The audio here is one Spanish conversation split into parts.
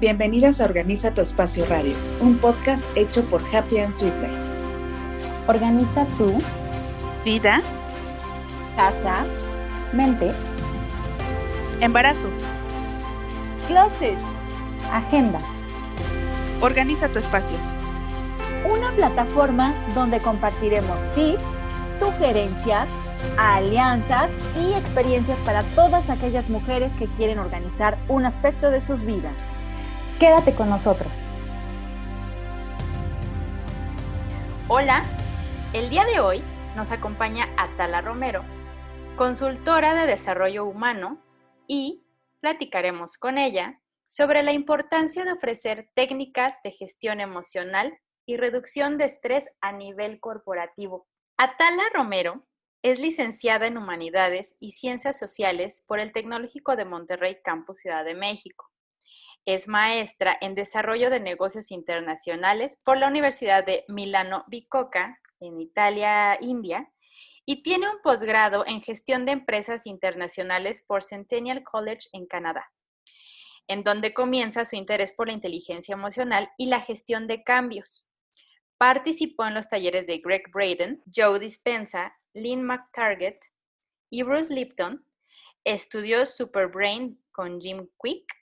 Bienvenidas a Organiza tu Espacio Radio, un podcast hecho por Happy and Sweet Organiza tu vida, casa, mente, embarazo, closet, agenda. Organiza tu espacio. Una plataforma donde compartiremos tips, sugerencias, alianzas y experiencias para todas aquellas mujeres que quieren organizar un aspecto de sus vidas. Quédate con nosotros. Hola, el día de hoy nos acompaña Atala Romero, consultora de desarrollo humano y platicaremos con ella sobre la importancia de ofrecer técnicas de gestión emocional y reducción de estrés a nivel corporativo. Atala Romero es licenciada en Humanidades y Ciencias Sociales por el Tecnológico de Monterrey Campus Ciudad de México. Es maestra en Desarrollo de Negocios Internacionales por la Universidad de Milano Bicocca, en Italia, India, y tiene un posgrado en Gestión de Empresas Internacionales por Centennial College en Canadá, en donde comienza su interés por la inteligencia emocional y la gestión de cambios. Participó en los talleres de Greg Braden, Joe Dispensa Lynn McTarget y Bruce Lipton, estudió Superbrain con Jim Quick,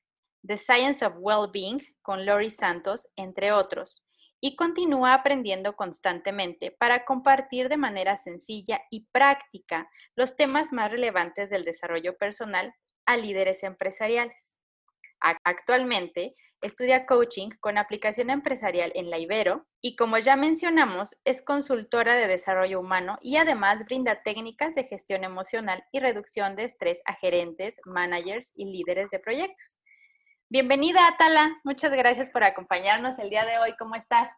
The Science of Well-Being con Lori Santos, entre otros, y continúa aprendiendo constantemente para compartir de manera sencilla y práctica los temas más relevantes del desarrollo personal a líderes empresariales. Actualmente estudia coaching con aplicación empresarial en la Ibero y como ya mencionamos, es consultora de desarrollo humano y además brinda técnicas de gestión emocional y reducción de estrés a gerentes, managers y líderes de proyectos. Bienvenida, Atala. Muchas gracias por acompañarnos el día de hoy. ¿Cómo estás?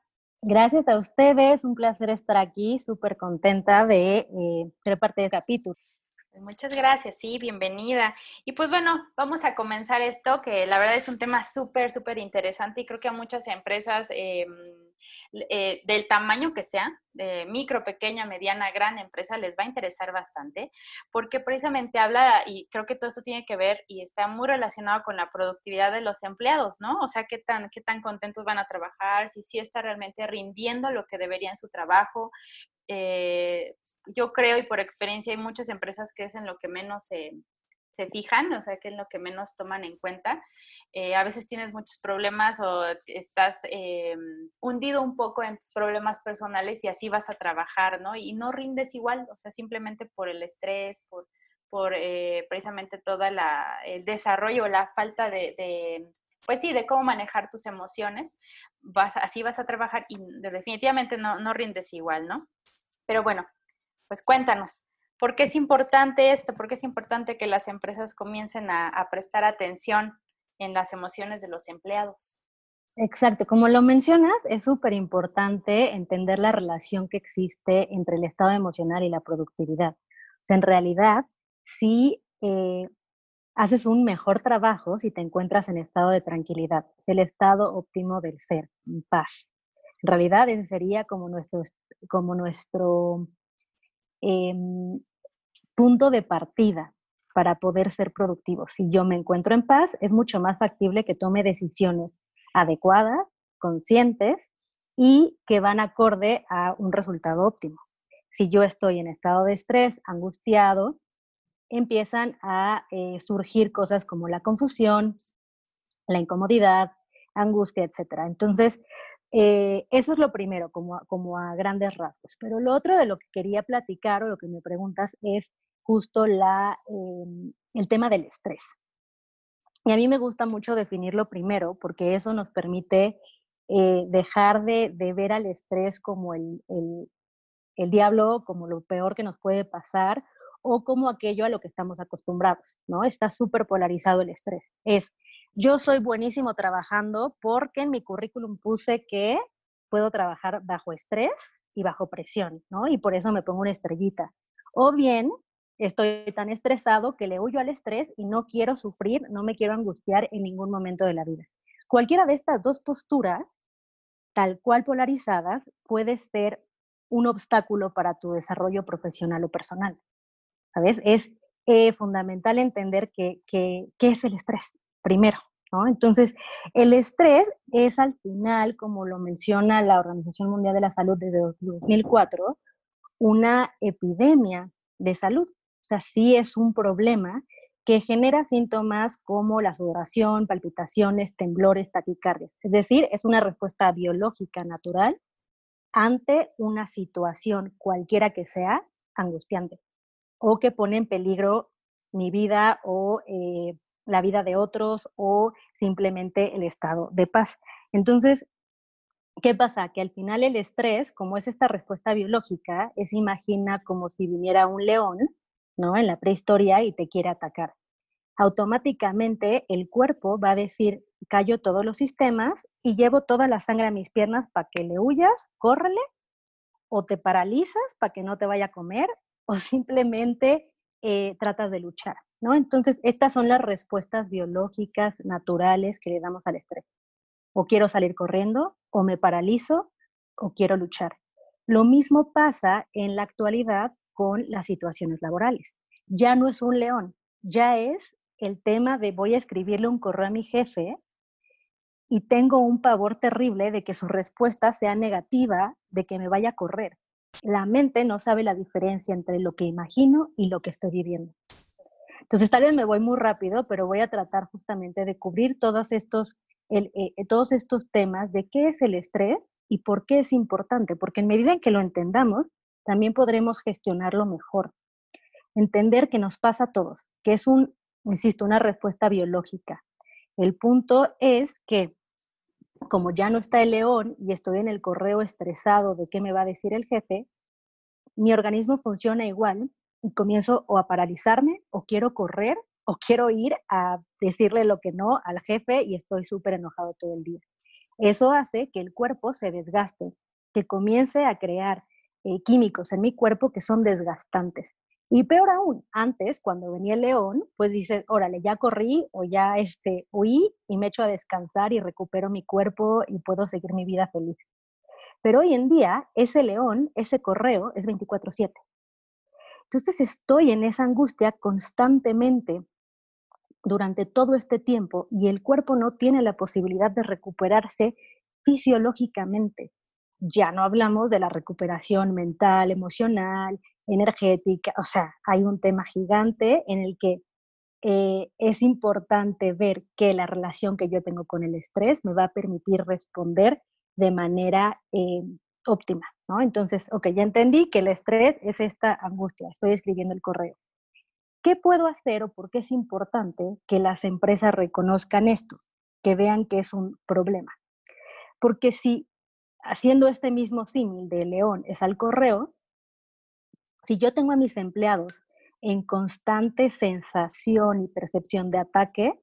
Gracias a ustedes. Un placer estar aquí. Súper contenta de eh, ser parte del capítulo. Muchas gracias, sí, bienvenida. Y pues bueno, vamos a comenzar esto, que la verdad es un tema súper, súper interesante y creo que a muchas empresas eh, eh, del tamaño que sea, de micro, pequeña, mediana, gran empresa, les va a interesar bastante, porque precisamente habla, y creo que todo esto tiene que ver y está muy relacionado con la productividad de los empleados, ¿no? O sea, qué tan, qué tan contentos van a trabajar, si sí está realmente rindiendo lo que debería en su trabajo. Eh, yo creo y por experiencia hay muchas empresas que es en lo que menos se, fijan, o sea, que es lo que menos toman en cuenta. Eh, a veces tienes muchos problemas o estás eh, hundido un poco en tus problemas personales y así vas a trabajar, ¿no? Y no rindes igual, o sea, simplemente por el estrés, por, por eh, precisamente todo el desarrollo, la falta de, pues sí, de cómo manejar tus emociones, vas, así vas a trabajar y definitivamente no, no rindes igual, ¿no? Pero bueno, pues cuéntanos, ¿por qué es importante esto? ¿Por qué es importante que las empresas comiencen a, prestar atención en las emociones de los empleados? Exacto, como lo mencionas, es súper importante entender la relación que existe entre el estado emocional y la productividad. O sea, en realidad, si eh, haces un mejor trabajo si te encuentras en estado de tranquilidad, es el estado óptimo del ser, en paz. En realidad, ese sería como nuestro, como nuestro Em, punto de partida para poder ser productivo. Si yo me encuentro en paz, es mucho más factible que tome decisiones adecuadas, conscientes y que van acorde a un resultado óptimo. Si yo estoy en estado de estrés, angustiado, empiezan a eh, surgir cosas como la confusión, la incomodidad, angustia, etc. Entonces, eh, eso es lo primero, como, a grandes rasgos. Pero lo otro de lo que quería platicar o lo que me preguntas es justo la, em, el tema del estrés. Y a mí me gusta mucho definirlo primero porque eso nos permite eh, dejar de, de, ver al estrés como el, el, el, diablo, como lo peor que nos puede pasar o como aquello a lo que estamos acostumbrados, ¿no? Está súper polarizado el estrés. Es yo soy buenísimo trabajando porque en mi currículum puse que puedo trabajar bajo estrés y bajo presión, ¿no? Y por eso me pongo una estrellita. O bien, estoy tan estresado que le huyo al estrés y no quiero sufrir, no me quiero angustiar en ningún momento de la vida. Cualquiera de estas dos posturas, tal cual polarizadas, puede ser un obstáculo para tu desarrollo profesional o personal. ¿Sabes? Es eh, fundamental entender qué que, es el estrés primero, Entonces, el estrés es al final, como lo menciona la Organización Mundial de la Salud desde 2004, una epidemia de salud. O sea, sí es un problema que genera síntomas como la sudoración, palpitaciones, temblores, taquicardia. Es decir, es una respuesta biológica natural ante una situación cualquiera que sea angustiante o que pone en peligro mi vida o eh, la vida de otros o simplemente el estado de paz. Entonces, ¿qué pasa? Que al final el estrés, como es esta respuesta biológica, es imagina como si viniera un león, ¿no? En la prehistoria y te quiere atacar. Automáticamente el cuerpo va a decir, callo todos los sistemas y llevo toda la sangre a mis piernas para que le huyas, córrele, o te paralizas para que no te vaya a comer, o simplemente eh, tratas de luchar. ¿No? Entonces, estas son las respuestas biológicas naturales que le damos al estrés. O quiero salir corriendo, o me paralizo, o quiero luchar. Lo mismo pasa en la actualidad con las situaciones laborales. Ya no es un león, ya es el tema de voy a escribirle un correo a mi jefe y tengo un pavor terrible de que su respuesta sea negativa, de que me vaya a correr. La mente no sabe la diferencia entre lo que imagino y lo que estoy viviendo. Entonces, tal vez me voy muy rápido, pero voy a tratar justamente de cubrir todos estos, eh, eh, todos estos temas de qué es el estrés y por qué es importante, porque en medida en que lo entendamos, también podremos gestionarlo mejor. Entender que nos pasa a todos, que es un, insisto, una respuesta biológica. El punto es que como ya no está el león y estoy en el correo estresado de qué me va a decir el jefe, mi organismo funciona igual y comienzo o a paralizarme o quiero correr o quiero ir a decirle lo que no al jefe y estoy súper enojado todo el día. Eso hace que el cuerpo se desgaste, que comience a crear eh, químicos en mi cuerpo que son desgastantes. Y peor aún, antes, cuando venía el león, pues dices, órale, ya corrí o ya este, huí y me echo a descansar y recupero mi cuerpo y puedo seguir mi vida feliz. Pero hoy en día, ese león, ese correo es 24/7. Entonces estoy en esa angustia constantemente durante todo este tiempo y el cuerpo no tiene la posibilidad de recuperarse fisiológicamente. Ya no hablamos de la recuperación mental, emocional, energética, o sea, hay un tema gigante en el que eh, es importante ver que la relación que yo tengo con el estrés me va a permitir responder de manera eh, óptima, ¿no? Entonces, ok, ya entendí que el estrés es esta angustia, estoy escribiendo el correo. ¿Qué puedo hacer o por qué es importante que las empresas reconozcan esto, que vean que es un problema? Porque si haciendo este mismo símil de león es al correo, si yo tengo a mis empleados en constante sensación y percepción de ataque,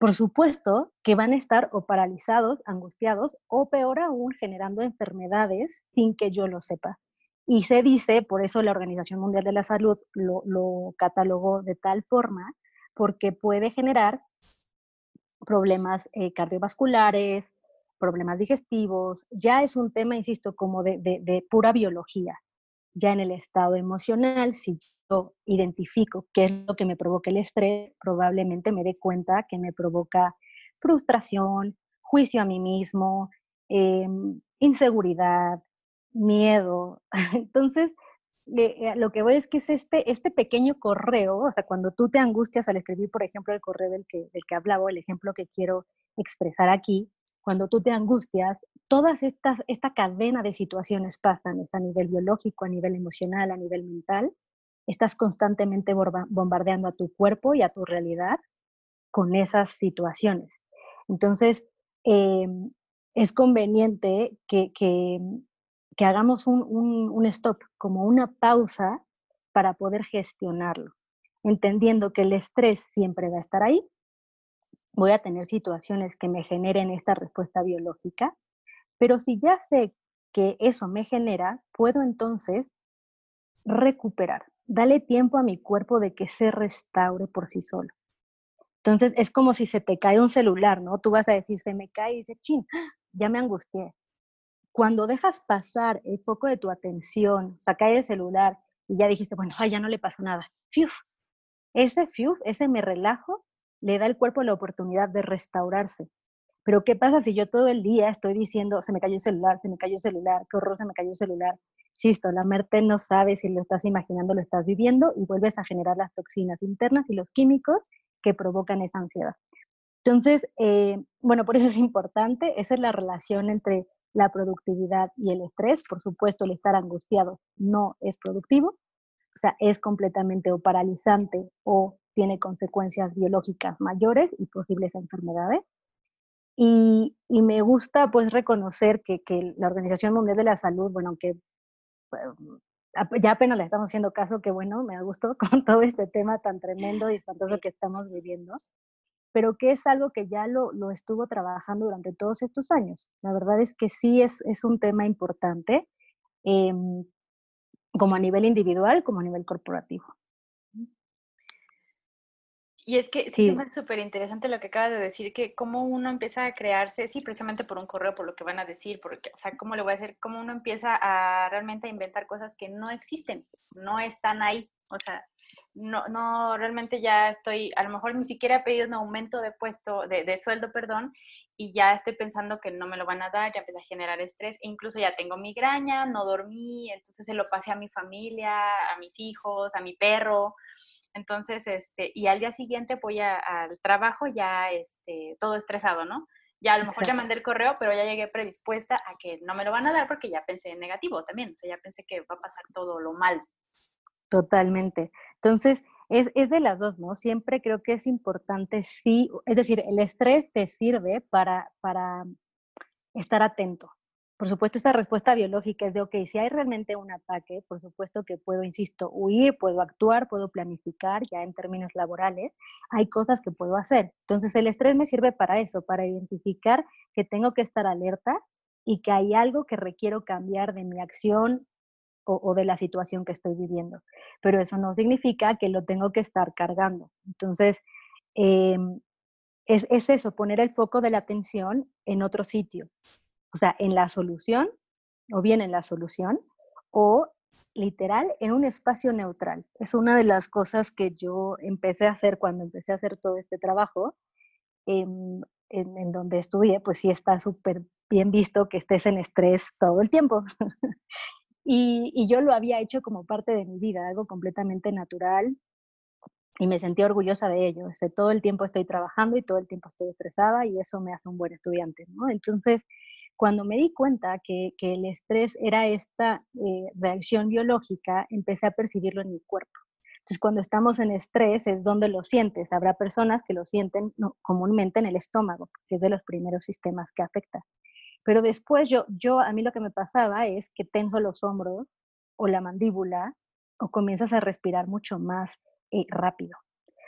por supuesto que van a estar o paralizados, angustiados o peor aún generando enfermedades sin que yo lo sepa. Y se dice, por eso la Organización Mundial de la Salud lo, catalogó de tal forma, porque puede generar problemas eh, cardiovasculares, problemas digestivos, ya es un tema, insisto, como de pura biología ya en el estado emocional, si identifico qué es lo que me provoca el estrés, probablemente me dé cuenta que me provoca frustración, juicio a mí mismo, em, inseguridad, miedo. Entonces, eh, lo que voy es que es este, este pequeño correo, o sea, cuando tú te angustias al escribir, por ejemplo, el correo del que, del que hablaba, el ejemplo que quiero expresar aquí, cuando tú te angustias, estas, esta cadena de situaciones pasan, es a nivel biológico, a nivel emocional, a nivel mental. Estás constantemente bombardeando a tu cuerpo y a tu realidad con esas situaciones. Entonces, em, es conveniente que, que, hagamos un, un, un stop, como una pausa para poder gestionarlo, entendiendo que el estrés siempre va a estar ahí, voy a tener situaciones que me generen esta respuesta biológica, pero si ya sé que eso me genera, puedo entonces recuperar. Dale tiempo a mi cuerpo de que se restaure por sí solo. Entonces es como si se te cae un celular, ¿no? Tú vas a decir, se me cae y dices, chin, ya me angustié. Cuando dejas pasar el foco de tu atención, sacar el celular y ya dijiste, bueno, ya no le pasó nada. Fiuf. Ese fiuf, ese me relajo, le da al cuerpo la oportunidad de restaurarse. Pero ¿qué pasa si yo todo el día estoy diciendo, se me cayó el celular, se me cayó el celular, qué horror, se me cayó el celular? Insisto, la mente no sabe si lo estás imaginando, lo estás viviendo y vuelves a generar las toxinas internas y los químicos que provocan esa ansiedad. Entonces, eh, bueno, por eso es importante, esa es la relación entre la productividad y el estrés. Por supuesto, el estar angustiado no es productivo, o sea, es completamente o paralizante o tiene consecuencias biológicas mayores y posibles enfermedades. Y, me gusta pues reconocer que, que, la Organización Mundial de la Salud, bueno, aunque ya apenas le estamos haciendo caso, que bueno, me gustó con todo este tema tan tremendo y espantoso que estamos viviendo, pero que es algo que ya lo, lo, estuvo trabajando durante todos estos años. La verdad es que sí es, es un tema importante, eh, como a nivel individual, como a nivel corporativo. Y es que sí, es súper interesante lo que acabas de decir, que cómo uno empieza a crearse, sí, precisamente por un correo, por lo que van a decir, porque, o sea, cómo le voy a decir, cómo uno empieza a realmente a inventar cosas que no existen, no están ahí. O sea, no, no, realmente ya estoy, a lo mejor ni siquiera he pedido un aumento de puesto, de, de sueldo, perdón, y ya estoy pensando que no me lo van a dar, ya empecé a generar estrés, e incluso ya tengo migraña, no dormí, entonces se lo pasé a mi familia, a mis hijos, a mi perro, entonces, este, y al día siguiente voy al trabajo ya este, todo estresado, ¿no? Ya a lo mejor ya mandé el correo, pero ya llegué predispuesta a que no me lo van a dar porque ya pensé en negativo también, o sea, ya pensé que va a pasar todo lo mal. Totalmente. Entonces, es, es de las dos, ¿no? Siempre creo que es importante, sí, es decir, el estrés te sirve para, para estar atento, por supuesto, esta respuesta biológica es de, ok, si hay realmente un ataque, por supuesto que puedo, insisto, huir, puedo actuar, puedo planificar ya en términos laborales, hay cosas que puedo hacer. Entonces, el estrés me sirve para eso, para identificar que tengo que estar alerta y que hay algo que requiero cambiar de mi acción o, de la situación que estoy viviendo. Pero eso no significa que lo tengo que estar cargando. Entonces, em, es, es eso, poner el foco de la atención en otro sitio o sea, en la solución, o bien en la solución, o literal en un espacio neutral. Es una de las cosas que yo empecé a hacer cuando empecé a hacer todo este trabajo, en, donde estudié, pues sí está súper bien visto que estés en estrés todo el tiempo. y, y, yo lo había hecho como parte de mi vida, algo completamente natural, y me sentí orgullosa de ello. Este, todo el tiempo estoy trabajando y todo el tiempo estoy estresada y eso me hace un buen estudiante, ¿no? Entonces, cuando me di cuenta que, el estrés era esta eh, reacción biológica, empecé a percibirlo en mi cuerpo. Entonces, cuando estamos en estrés es donde lo sientes. Habrá personas que lo sienten comúnmente en el estómago, que es de los primeros sistemas que afecta. Pero después yo, yo, a mí lo que me pasaba es que tengo los hombros o la mandíbula o comienzas a respirar mucho más eh, rápido.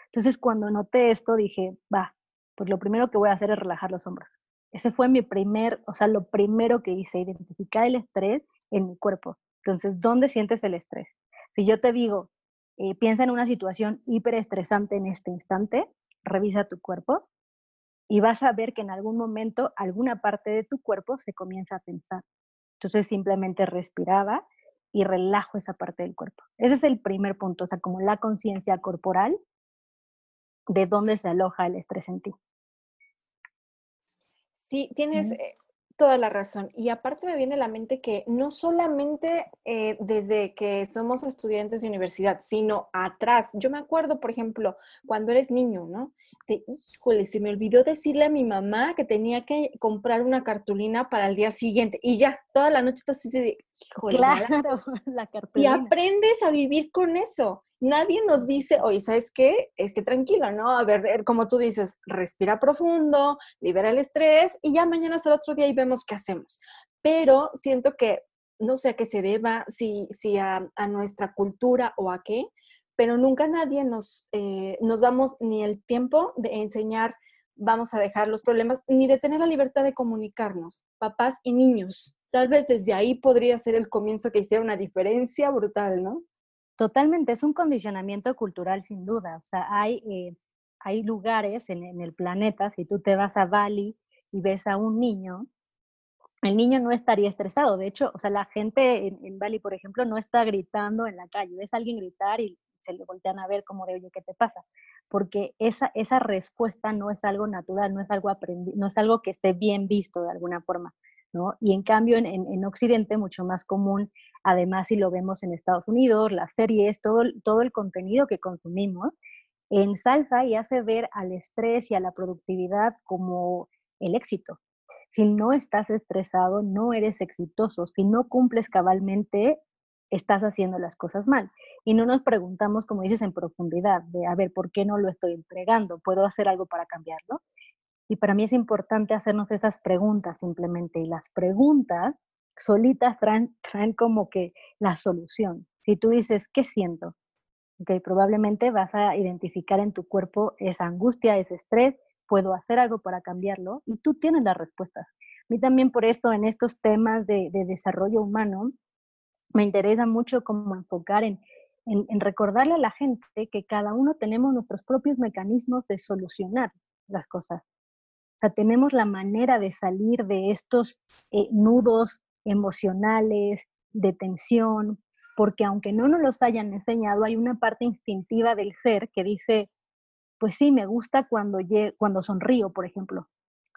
Entonces, cuando noté esto, dije, va, pues lo primero que voy a hacer es relajar los hombros. Ese fue mi primer, o sea, lo primero que hice, identificar el estrés en mi cuerpo. Entonces, ¿dónde sientes el estrés? Si yo te digo, eh, piensa en una situación hiperestresante en este instante, revisa tu cuerpo y vas a ver que en algún momento alguna parte de tu cuerpo se comienza a pensar. Entonces simplemente respiraba y relajo esa parte del cuerpo. Ese es el primer punto, o sea, como la conciencia corporal de dónde se aloja el estrés en ti. Sí, tienes eh, toda la razón. Y aparte me viene a la mente que no solamente eh, desde que somos estudiantes de universidad, sino atrás. Yo me acuerdo, por ejemplo, cuando eres niño, ¿no? De, híjole, se me olvidó decirle a mi mamá que tenía que comprar una cartulina para el día siguiente. Y ya, toda la noche estás así de, híjole. Claro, la cartulina. Y aprendes a vivir con eso nadie nos dice, oye, ¿sabes qué? Esté tranquilo, ¿no? A ver, eh, como tú dices, respira profundo, libera el estrés y ya mañana es el otro día y vemos qué hacemos. Pero siento que, no sé a qué se deba, si, si a, nuestra cultura o a qué, pero nunca nadie nos, eh, nos damos ni el tiempo de enseñar, vamos a dejar los problemas, ni de tener la libertad de comunicarnos, papás y niños. Tal vez desde ahí podría ser el comienzo que hiciera una diferencia brutal, ¿no? Totalmente, es un condicionamiento cultural sin duda. O sea, hay, eh, hay lugares en, el planeta, si tú te vas a Bali y ves a un niño, el niño no estaría estresado. De hecho, o sea, la gente en, Bali, por ejemplo, no está gritando en la calle. Ves a alguien gritar y se le voltean a ver como de, oye, ¿qué te pasa? porque esa, esa respuesta no es algo natural, no es algo aprendido, no es algo que esté bien visto de alguna forma, ¿no? Y en cambio en, en, Occidente mucho más común, además si lo vemos en Estados Unidos, las series, todo, todo el contenido que consumimos, ensalza y hace ver al estrés y a la productividad como el éxito. Si no estás estresado, no eres exitoso. Si no cumples cabalmente, estás haciendo las cosas mal. Y no nos preguntamos, como dices, en profundidad, de, a ver, ¿por qué no lo estoy entregando? ¿Puedo hacer algo para cambiarlo? Y para mí es importante hacernos esas preguntas simplemente. Y las preguntas solitas traen, traen como que la solución. Si tú dices, ¿qué siento? Okay, probablemente vas a identificar en tu cuerpo esa angustia, ese estrés, puedo hacer algo para cambiarlo y tú tienes las respuestas. A mí también por esto en estos temas de, de desarrollo humano me interesa mucho como enfocar en, en, recordarle a la gente que cada uno tenemos nuestros propios mecanismos de solucionar las cosas. O sea, tenemos la manera de salir de estos eh, nudos emocionales, de tensión, porque aunque no nos los hayan enseñado, hay una parte instintiva del ser que dice, pues sí, me gusta cuando, cuando sonrío, por ejemplo.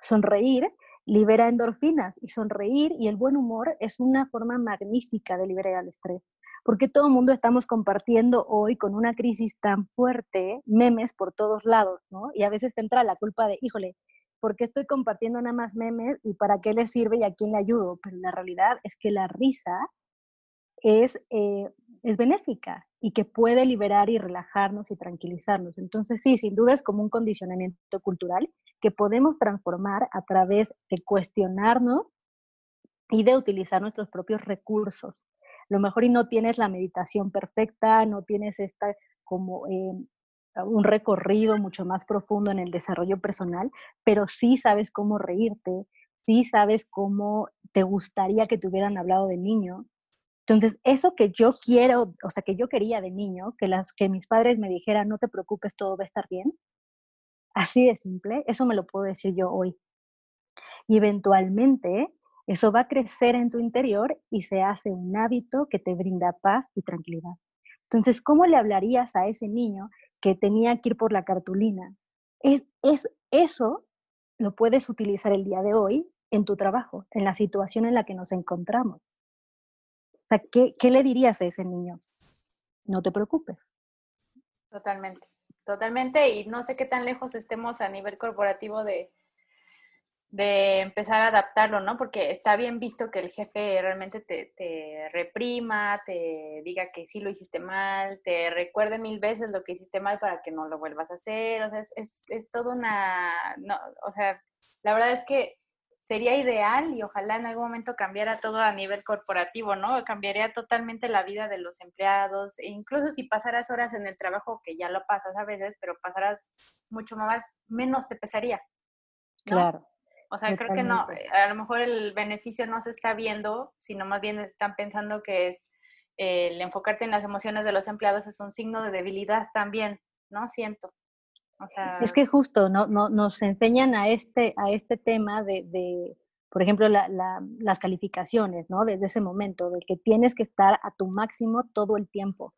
Sonreír libera endorfinas y sonreír y el buen humor es una forma magnífica de liberar el estrés. Porque todo el mundo estamos compartiendo hoy con una crisis tan fuerte memes por todos lados, ¿no? Y a veces te entra la culpa de, híjole, ¿por qué estoy compartiendo nada más memes y para qué le sirve y a quién le ayudo? Pero la realidad es que la risa es, eh, es benéfica y que puede liberar y relajarnos y tranquilizarnos. Entonces, sí, sin duda es como un condicionamiento cultural que podemos transformar a través de cuestionarnos y de utilizar nuestros propios recursos. Lo mejor y no tienes la meditación perfecta, no tienes esta como eh, un recorrido mucho más profundo en el desarrollo personal, pero sí sabes cómo reírte, sí sabes cómo te gustaría que te hubieran hablado de niño, entonces, eso que yo quiero, o sea, que yo quería de niño, que, las, que mis padres me dijeran, no te preocupes, todo va a estar bien, así de simple, eso me lo puedo decir yo hoy. Y eventualmente eso va a crecer en tu interior y se hace un hábito que te brinda paz y tranquilidad. Entonces, ¿cómo le hablarías a ese niño que tenía que ir por la cartulina? Es, es eso lo puedes utilizar el día de hoy en tu trabajo, en la situación en la que nos encontramos. O sea, ¿qué, ¿qué le dirías a ese niño? No te preocupes. Totalmente, totalmente. Y no sé qué tan lejos estemos a nivel corporativo de, de empezar a adaptarlo, ¿no? Porque está bien visto que el jefe realmente te, reprima, te diga que sí lo hiciste mal, te recuerde mil veces lo que hiciste mal para que no lo vuelvas a hacer. O sea, es, es, es todo una... No, o sea, la verdad es que sería ideal y ojalá en algún momento cambiara todo a nivel corporativo, ¿no? Cambiaría totalmente la vida de los empleados, e incluso si pasaras horas en el trabajo, que ya lo pasas a veces, pero pasaras mucho más, menos te pesaría. Claro. O sea, creo que no, a lo mejor el beneficio no se está viendo, sino más bien están pensando que es el enfocarte en las emociones de los empleados es un signo de debilidad también, ¿no? Siento es que justo no, no, nos enseñan a este, a este tema de, de por ejemplo, la, las calificaciones, ¿no? Desde ese momento, de que tienes que estar a tu máximo todo el tiempo,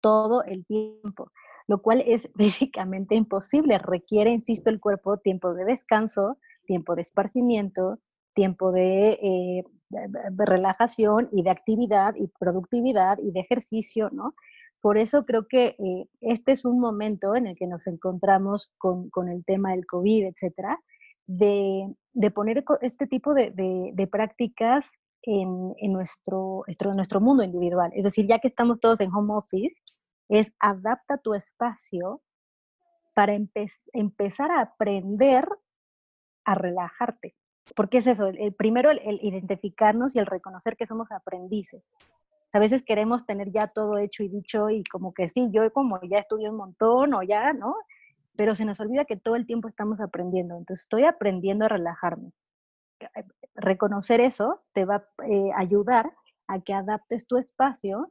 todo el tiempo, lo cual es básicamente imposible. Requiere, insisto, el cuerpo tiempo de descanso, tiempo de esparcimiento, tiempo de, eh, de relajación y de actividad y productividad y de ejercicio, ¿no? Por eso creo que eh, este es un momento en el que nos encontramos con, con el tema del COVID, etcétera, de, de, poner este tipo de, de, prácticas en, en nuestro, nuestro mundo individual. Es decir, ya que estamos todos en home office, es adapta tu espacio para empezar a aprender a relajarte. Porque es eso, el, primero el, identificarnos y el reconocer que somos aprendices. A veces queremos tener ya todo hecho y dicho y como que sí, yo como ya estudié un montón o ya, ¿no? Pero se nos olvida que todo el tiempo estamos aprendiendo. Entonces estoy aprendiendo a relajarme. Reconocer eso te va a eh, ayudar a que adaptes tu espacio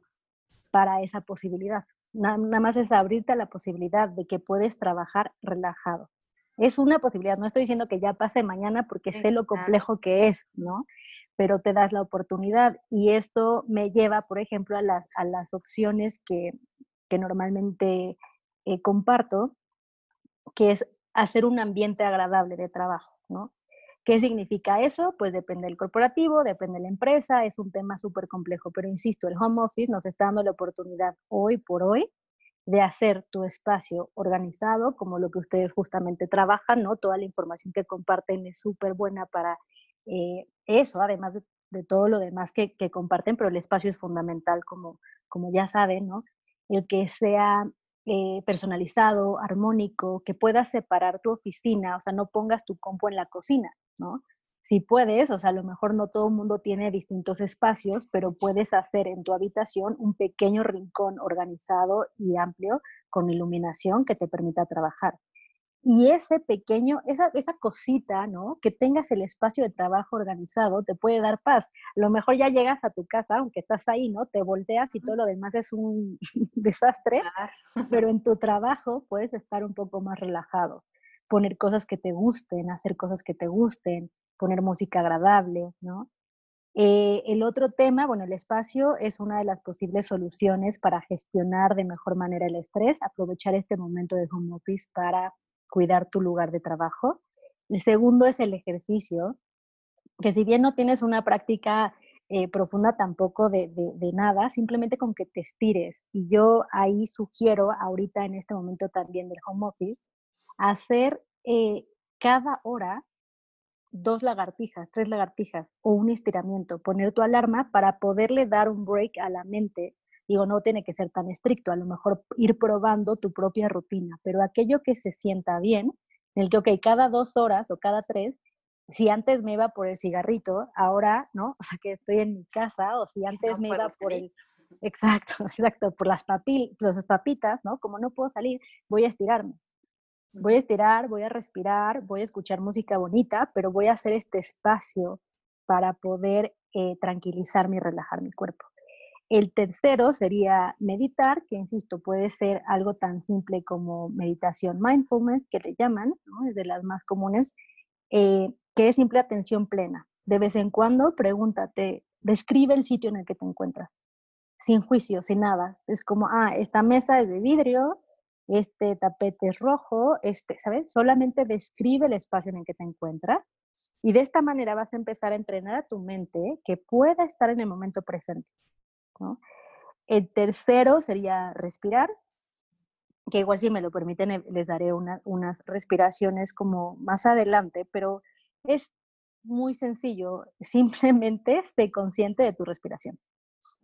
para esa posibilidad. Nada, más es abrirte a la posibilidad de que puedes trabajar relajado. Es una posibilidad, no estoy diciendo que ya pase mañana porque sé lo complejo que es, ¿no? pero te das la oportunidad. Y esto me lleva, por ejemplo, a las, a las opciones que, que normalmente eh, comparto, que es hacer un ambiente agradable de trabajo, ¿no? ¿Qué significa eso? Pues depende del corporativo, depende de la empresa, es un tema súper complejo, pero insisto, el home office nos está dando la oportunidad hoy por hoy de hacer tu espacio organizado, como lo que ustedes justamente trabajan, ¿no? Toda la información que comparten es súper buena para eh, eso, además de, todo lo demás que, que, comparten, pero el espacio es fundamental, como, como ya saben, ¿no? El que sea eh, personalizado, armónico, que puedas separar tu oficina, o sea, no pongas tu compu en la cocina, ¿no? Si puedes, o sea, a lo mejor no todo el mundo tiene distintos espacios, pero puedes hacer en tu habitación un pequeño rincón organizado y amplio con iluminación que te permita trabajar. Y ese pequeño, esa, esa cosita, ¿no? Que tengas el espacio de trabajo organizado te puede dar paz. A lo mejor ya llegas a tu casa, aunque estás ahí, ¿no? Te volteas y todo lo demás es un desastre, pero en tu trabajo puedes estar un poco más relajado. Poner cosas que te gusten, hacer cosas que te gusten, poner música agradable, ¿no? Eh, el otro tema, bueno, el espacio es una de las posibles soluciones para gestionar de mejor manera el estrés, aprovechar este momento de home office para cuidar tu lugar de trabajo. El segundo es el ejercicio, que si bien no tienes una práctica eh, profunda tampoco de, nada, simplemente con que te estires. Y yo ahí sugiero, ahorita en este momento también del home office, hacer eh, cada hora dos lagartijas, tres lagartijas o un estiramiento, poner tu alarma para poderle dar un break a la mente Digo, no tiene que ser tan estricto, a lo mejor ir probando tu propia rutina, pero aquello que se sienta bien, en el que, ok, cada dos horas o cada tres, si antes me iba por el cigarrito, ahora, ¿no? O sea, que estoy en mi casa, o si antes me iba por el... Exacto, exacto, por las, papil, las papitas, ¿no? Como no puedo salir, voy a estirarme. Voy a estirar, voy a respirar, voy a escuchar música bonita, pero voy a hacer este espacio para poder eh, tranquilizarme y relajar mi cuerpo. El tercero sería meditar, que insisto, puede ser algo tan simple como meditación mindfulness, que le llaman, es de las más comunes, eh, que es simple atención plena. De vez en cuando pregúntate, describe el sitio en el que te encuentras, sin juicio, sin nada. Es como, ah, esta mesa es de vidrio, este tapete es rojo, este, ¿sabes? Solamente describe el espacio en el que te encuentras y de esta manera vas a empezar a entrenar a tu mente que pueda estar en el momento presente. El tercero sería respirar, que igual si me lo permiten eh, les daré unas respiraciones como más adelante, pero es muy sencillo, simplemente sé consciente de tu respiración.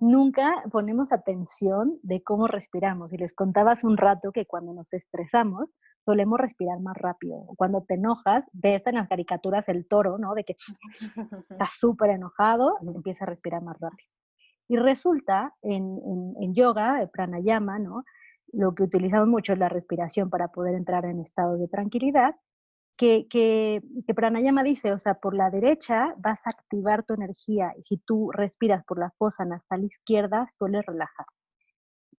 Nunca ponemos atención de cómo respiramos y les contaba hace un rato que cuando nos estresamos solemos respirar más rápido. Cuando te enojas, ves en las caricaturas el toro, ¿no? De que estás súper enojado, empieza a respirar más rápido. Y resulta en, en, yoga, pranayama, ¿no? lo que utilizamos mucho es la respiración para poder entrar en estado de tranquilidad, que, que, que, pranayama dice, o sea, por la derecha vas a activar tu energía y si tú respiras por la fosa nasal izquierda, suele relajar.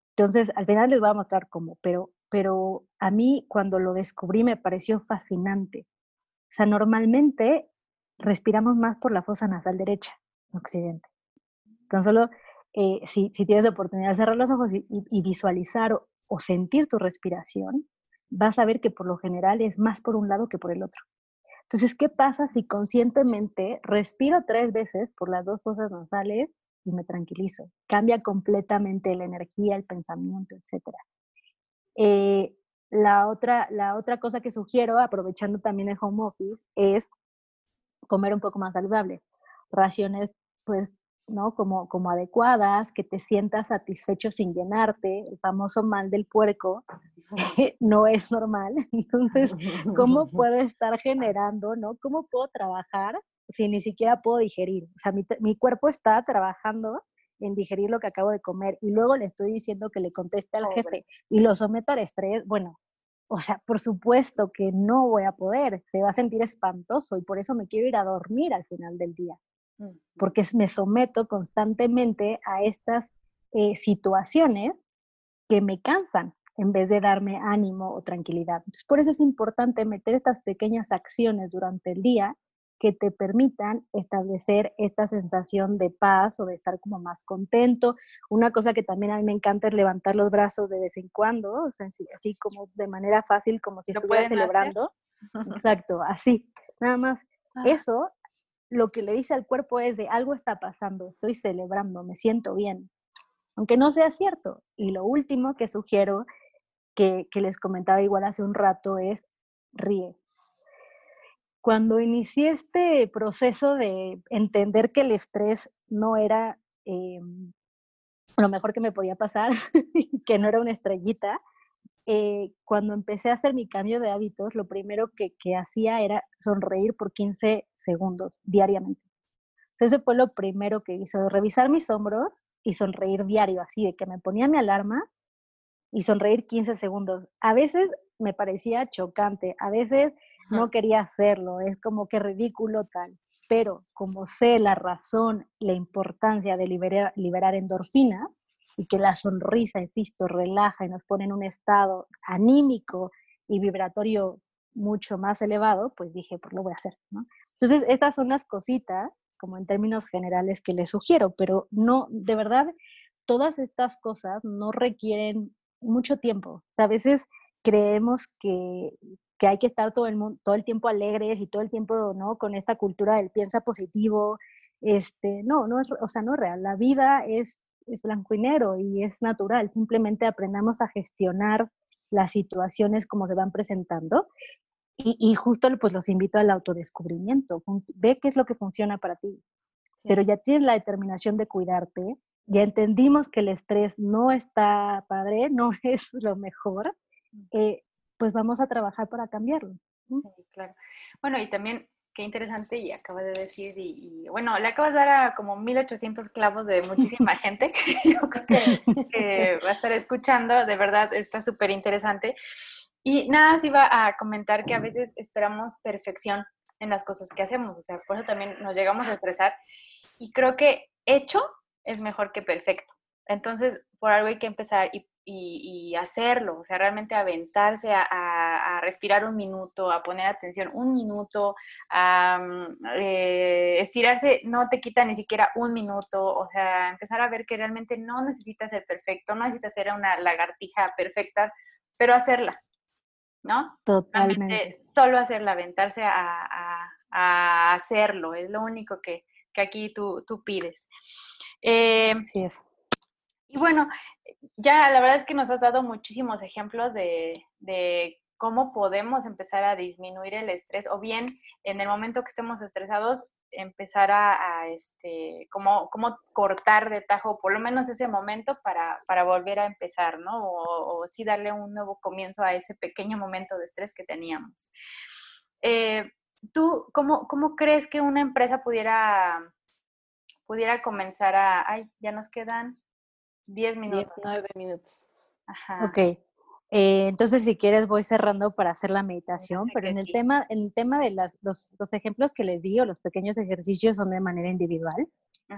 Entonces, al final les voy a mostrar cómo, pero, pero a mí cuando lo descubrí me pareció fascinante. O sea, normalmente respiramos más por la fosa nasal derecha, en Occidente. Tan solo eh, si, tienes la oportunidad de cerrar los ojos y, visualizar o, sentir tu respiración, vas a ver que por lo general es más por un lado que por el otro. Entonces, ¿qué pasa si conscientemente respiro tres veces por las dos fosas nasales y me tranquilizo? Cambia completamente la energía, el pensamiento, etc. Eh, la, otra, la otra cosa que sugiero, aprovechando también el home office, es comer un poco más saludable. Raciones pues ¿no? Como, como adecuadas, que te sientas satisfecho sin llenarte, el famoso mal del puerco, no es normal. Entonces, ¿cómo puedo estar generando, ¿no? ¿Cómo puedo trabajar si ni siquiera puedo digerir? O sea, mi, mi cuerpo está trabajando en digerir lo que acabo de comer y luego le estoy diciendo que le conteste al jefe y lo someto al estrés, bueno, o sea, por supuesto que no voy a poder, se va a sentir espantoso y por eso me quiero ir a dormir al final del día porque me someto constantemente a estas eh, situaciones que me cansan en vez de darme ánimo o tranquilidad. por eso es importante meter estas pequeñas acciones durante el día que te permitan establecer esta sensación de paz o de estar como más contento. Una cosa que también a mí me encanta es levantar los brazos de vez en cuando, o sea, así, como de manera fácil, como si estuviera celebrando. Exacto, así, nada más. Ah. Eso, lo que le dice al cuerpo es de algo está pasando, estoy celebrando, me siento bien, aunque no sea cierto. Y lo último que sugiero, que, que les comentaba igual hace un rato, es ríe cuando inicié este proceso de entender que el estrés no era eh, lo mejor que me podía pasar, que no era una estrellita, eh, cuando empecé a hacer mi cambio de hábitos, lo primero que, que hacía era sonreír por 15 segundos diariamente. ese fue lo primero que hizo, revisar mis hombros y sonreír diario, así de que me ponía mi alarma y sonreír 15 segundos. A veces me parecía chocante, a veces no quería hacerlo, es como que ridículo tal, pero como sé la razón, la importancia de liberar, liberar endorfina y que la sonrisa, insisto, relaja y nos pone en un estado anímico y vibratorio mucho más elevado, pues dije, pues lo voy a hacer, ¿no? Entonces, estas son las cositas, como en términos generales, que les sugiero, pero no, de verdad, todas estas cosas no requieren mucho tiempo. O sea, a veces creemos que, que hay que estar todo el, mundo, todo el tiempo alegres y todo el tiempo, ¿no? Con esta cultura del piensa positivo. Este, no, no es, o sea, no es real. La vida es, es blanco y negro y es natural. Simplemente aprendamos a gestionar las situaciones como se van presentando. Y, y justo pues los invito al autodescubrimiento. Ve qué es lo que funciona para ti. Pero ya tienes la determinación de cuidarte, ya entendimos que el estrés no está padre, no es lo mejor, eh, pues vamos a trabajar para cambiarlo. Sí, claro. Bueno, y también qué interesante y acaba de decir, y, bueno, le acabas de dar a como 1800 clavos de muchísima gente que yo creo que, va a estar escuchando, de verdad está súper interesante. Y nada, sí iba a comentar que a veces esperamos perfección en las cosas que hacemos, o sea, por eso también nos llegamos a estresar. Y creo que hecho es mejor que perfecto. Entonces, por algo hay que empezar y y, hacerlo, o sea, realmente aventarse a, respirar un minuto, a poner atención un minuto, a mm, eh, estirarse no te quita ni siquiera un minuto, o sea, empezar a ver que realmente no necesitas ser perfecto, no necesitas ser una lagartija perfecta, pero hacerla, ¿no? Totalmente. solo hacerla, aventarse a, hacerlo, es lo único que, aquí tú, tú pides. Eh, sí es. Y bueno, ya la verdad es que nos has dado muchísimos ejemplos de, cómo podemos empezar a disminuir el estrés o bien en el momento que estemos estresados empezar a, este, como, como cortar de tajo por lo menos ese momento para, volver a empezar, ¿no? O, sí darle un nuevo comienzo a ese pequeño momento de estrés que teníamos. Eh, ¿Tú cómo, cómo crees que una empresa pudiera, pudiera comenzar a... Ay, ya nos quedan 10 minutos. 9 minutos. Ajá. Ok. Eh, entonces, si quieres, voy cerrando para hacer la meditación, pero en el, tema, en el tema de las, los, los, ejemplos que les di o los pequeños ejercicios son de manera individual.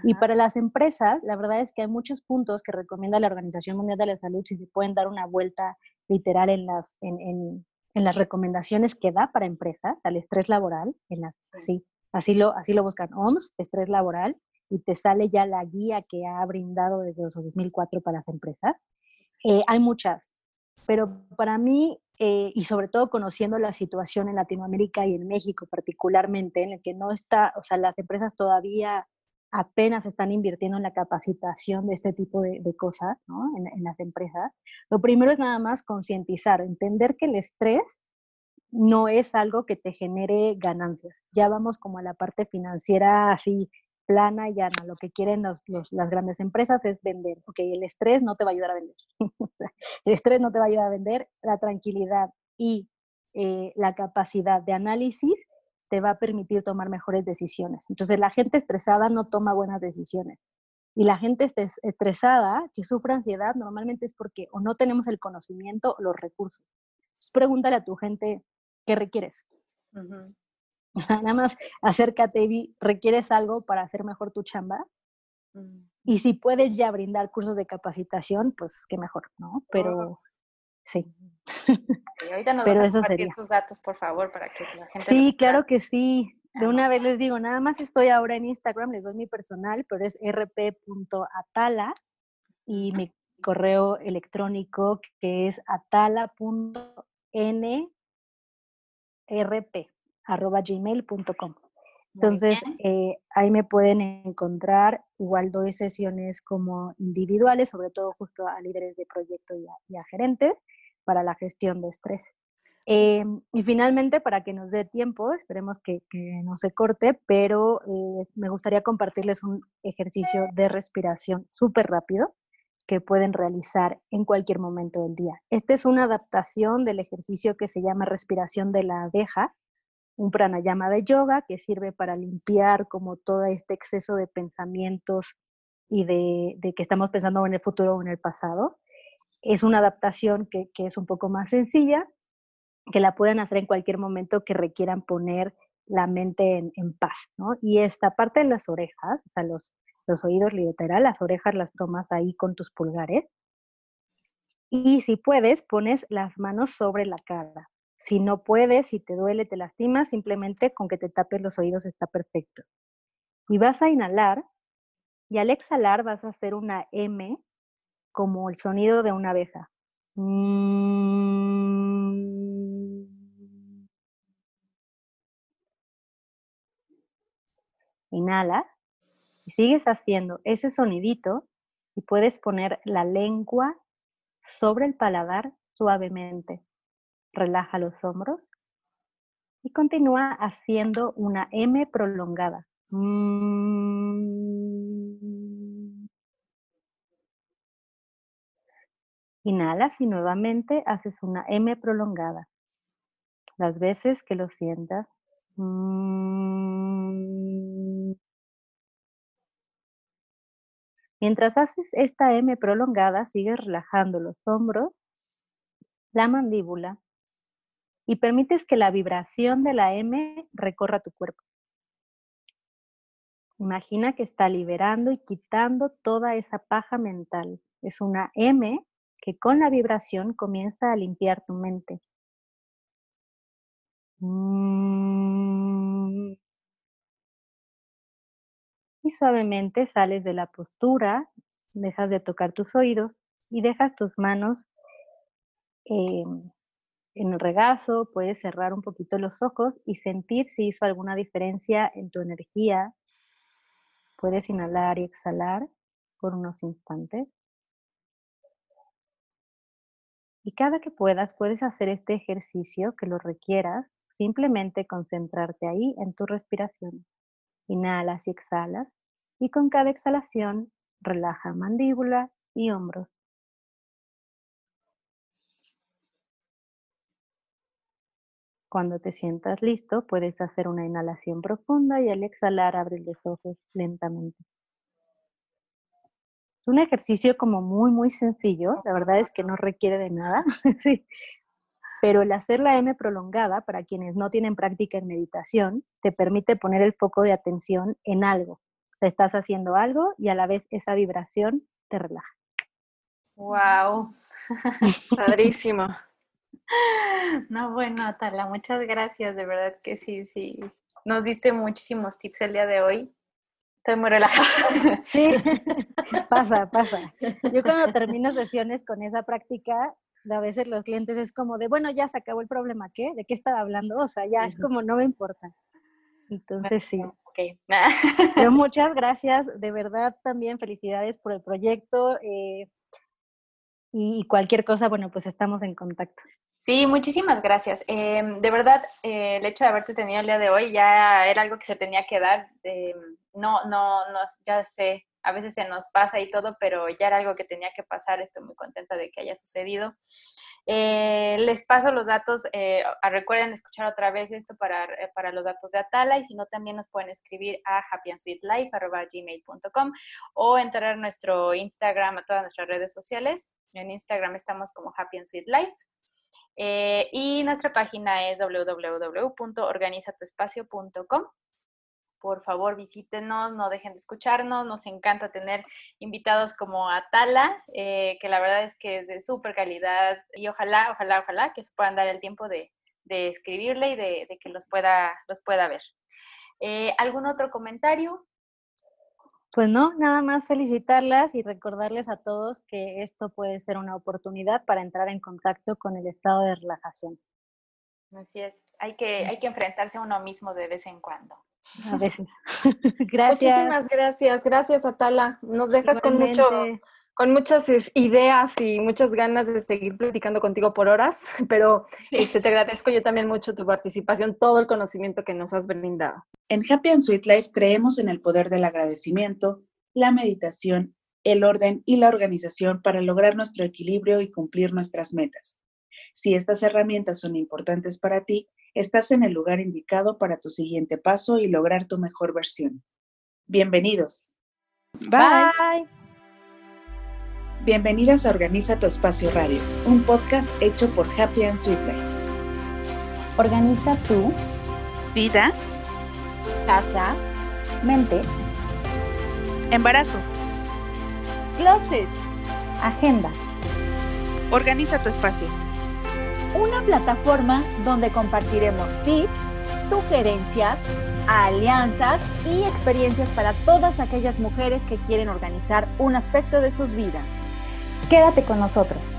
Y para las empresas, la verdad es que hay muchos puntos que recomienda la Organización Mundial de la Salud si se pueden dar una vuelta literal en las, en, en, en las recomendaciones que da para empresas, al estrés laboral, en las, sí. así, lo, así lo buscan OMS, estrés laboral, y te sale ya la guía que ha brindado desde 2004 para las empresas. Eh, hay muchas, pero para mí, eh, y sobre todo conociendo la situación en Latinoamérica y en México particularmente, en el que no está, o sea, las empresas todavía apenas están invirtiendo en la capacitación de este tipo de, cosas, ¿no? En, en, las empresas. Lo primero es nada más concientizar, entender que el estrés no es algo que te genere ganancias. Ya vamos como a la parte financiera así plana y llana. Lo que quieren las grandes empresas es vender. Ok, el estrés no te va a ayudar a vender. el estrés no te va a ayudar a vender. La tranquilidad y eh, la capacidad de análisis te va a permitir tomar mejores decisiones. Entonces, la gente estresada no toma buenas decisiones. Y la gente estresada que sufre ansiedad normalmente es porque o no tenemos el conocimiento o los recursos. pregúntale a tu gente qué requieres. Nada más acércate y requieres algo para hacer mejor tu chamba. Mm. Y si puedes ya brindar cursos de capacitación, pues qué mejor, ¿no? Pero sí. Ahorita nos Pero vas a tus datos, por favor, para que la gente... Sí, claro que sí. De una vez les digo, nada más estoy ahora en Instagram, les doy mi personal, pero es rp.atala y mi correo electrónico que es atala.nrp.gmail.com. Entonces, eh, ahí me pueden encontrar. Igual doy sesiones como individuales, sobre todo justo a líderes de proyecto y a, gerentes para la gestión de estrés. Em, y finalmente, para que nos dé tiempo, esperemos que, no se corte, pero eh, me gustaría compartirles un ejercicio de respiración súper rápido que pueden realizar en cualquier momento del día. Esta es una adaptación del ejercicio que se llama respiración de la abeja, un pranayama de yoga que sirve para limpiar como todo este exceso de pensamientos y de, que estamos pensando en el futuro o en el pasado. Es una adaptación que, es un poco más sencilla, que la pueden hacer en cualquier momento que requieran poner la mente en, paz, Y esta parte de las orejas, o sea, los, los oídos literal, las orejas las tomas ahí con tus pulgares. Y si puedes, pones las manos sobre la cara, si no puedes, si te duele, te lastimas, simplemente con que te tapes los oídos está perfecto. Y vas a inhalar y al exhalar vas a hacer una M como el sonido de una abeja. Inhala y sigues haciendo ese sonidito y puedes poner la lengua sobre el paladar suavemente relaja los hombros y continúa haciendo una M prolongada. Inhalas y nuevamente haces una M prolongada. Las veces que lo sientas. Mientras haces esta M prolongada, sigues relajando los hombros, la mandíbula y permites que la vibración de la M recorra tu cuerpo. Imagina que está liberando y quitando toda esa paja mental. Es una M que con la vibración comienza a limpiar tu mente. Mm. Y suavemente sales de la postura, dejas de tocar tus oídos y dejas tus manos em, en el regazo, puedes cerrar un poquito los ojos y sentir si hizo alguna diferencia en tu energía. Puedes inhalar y exhalar por unos instantes. Y cada que puedas, puedes hacer este ejercicio que lo requieras, simplemente concentrarte ahí en tu respiración. Inhalas y exhalas y con cada exhalación relaja mandíbula y hombros. Cuando te sientas listo, puedes hacer una inhalación profunda y al exhalar abre los ojos lentamente. Es un ejercicio como muy, muy sencillo. La verdad es que no requiere de nada. Pero el hacer la M prolongada, para quienes no tienen práctica en meditación, te permite poner el foco de atención en algo. O sea, estás haciendo algo y a la vez esa vibración te relaja. Wow. Padrísimo. No, bueno, Atala, muchas gracias, de verdad que sí, sí. Nos diste muchísimos tips el día de hoy. Estoy muy relajada. Sí, pasa, pasa. Yo cuando termino sesiones con esa práctica, a veces los clientes es como de, bueno, ya se acabó el problema, ¿qué? ¿De qué estaba hablando? O sea, ya es como, no me importa. Entonces sí. Ok. Pero muchas gracias, de verdad también felicidades por el proyecto. Eh, y cualquier cosa, bueno, pues estamos en contacto. Sí, muchísimas gracias. Em, de verdad, eh, el hecho de haberte tenido el día de hoy ya era algo que se tenía que dar. Em, no, no, no, ya sé, a veces se nos pasa y todo, pero ya era algo que tenía que pasar. Estoy muy contenta de que haya sucedido. Eh, les paso los datos, eh, recuerden escuchar otra vez esto para, para, los datos de Atala y si no también nos pueden escribir a happyandsweetlife.gmail.com o entrar a nuestro Instagram, a todas nuestras redes sociales. En Instagram estamos como Happy and Sweet Life. Eh, y nuestra página es www.organizatuespacio.com. Por favor, visítenos, no dejen de escucharnos. Nos encanta tener invitados como Atala, eh, que la verdad es que es de súper calidad y ojalá, ojalá, ojalá que se puedan dar el tiempo de, escribirle y de, que los pueda, los pueda ver. Eh, ¿Algún otro comentario? Pues no, nada más felicitarlas y recordarles a todos que esto puede ser una oportunidad para entrar en contacto con el estado de relajación. Así es, hay que, hay que enfrentarse a uno mismo de vez en cuando. A veces. gracias. Muchísimas gracias, gracias Atala. Nos dejas con mucho, con muchas ideas y muchas ganas de seguir platicando contigo por horas, pero este, te agradezco yo también mucho tu participación, todo el conocimiento que nos has brindado. En Happy and Sweet Life creemos en el poder del agradecimiento, la meditación, el orden y la organización para lograr nuestro equilibrio y cumplir nuestras metas. Si estas herramientas son importantes para ti, estás en el lugar indicado para tu siguiente paso y lograr tu mejor versión. Bienvenidos. Bye. Bienvenidas a Organiza tu Espacio Radio, un podcast hecho por Happy and Sweet Life. Organiza tu vida, casa, mente, embarazo, closet, agenda. Organiza tu espacio. Una plataforma donde compartiremos tips, sugerencias, alianzas y experiencias para todas aquellas mujeres que quieren organizar un aspecto de sus vidas. Quédate con nosotros.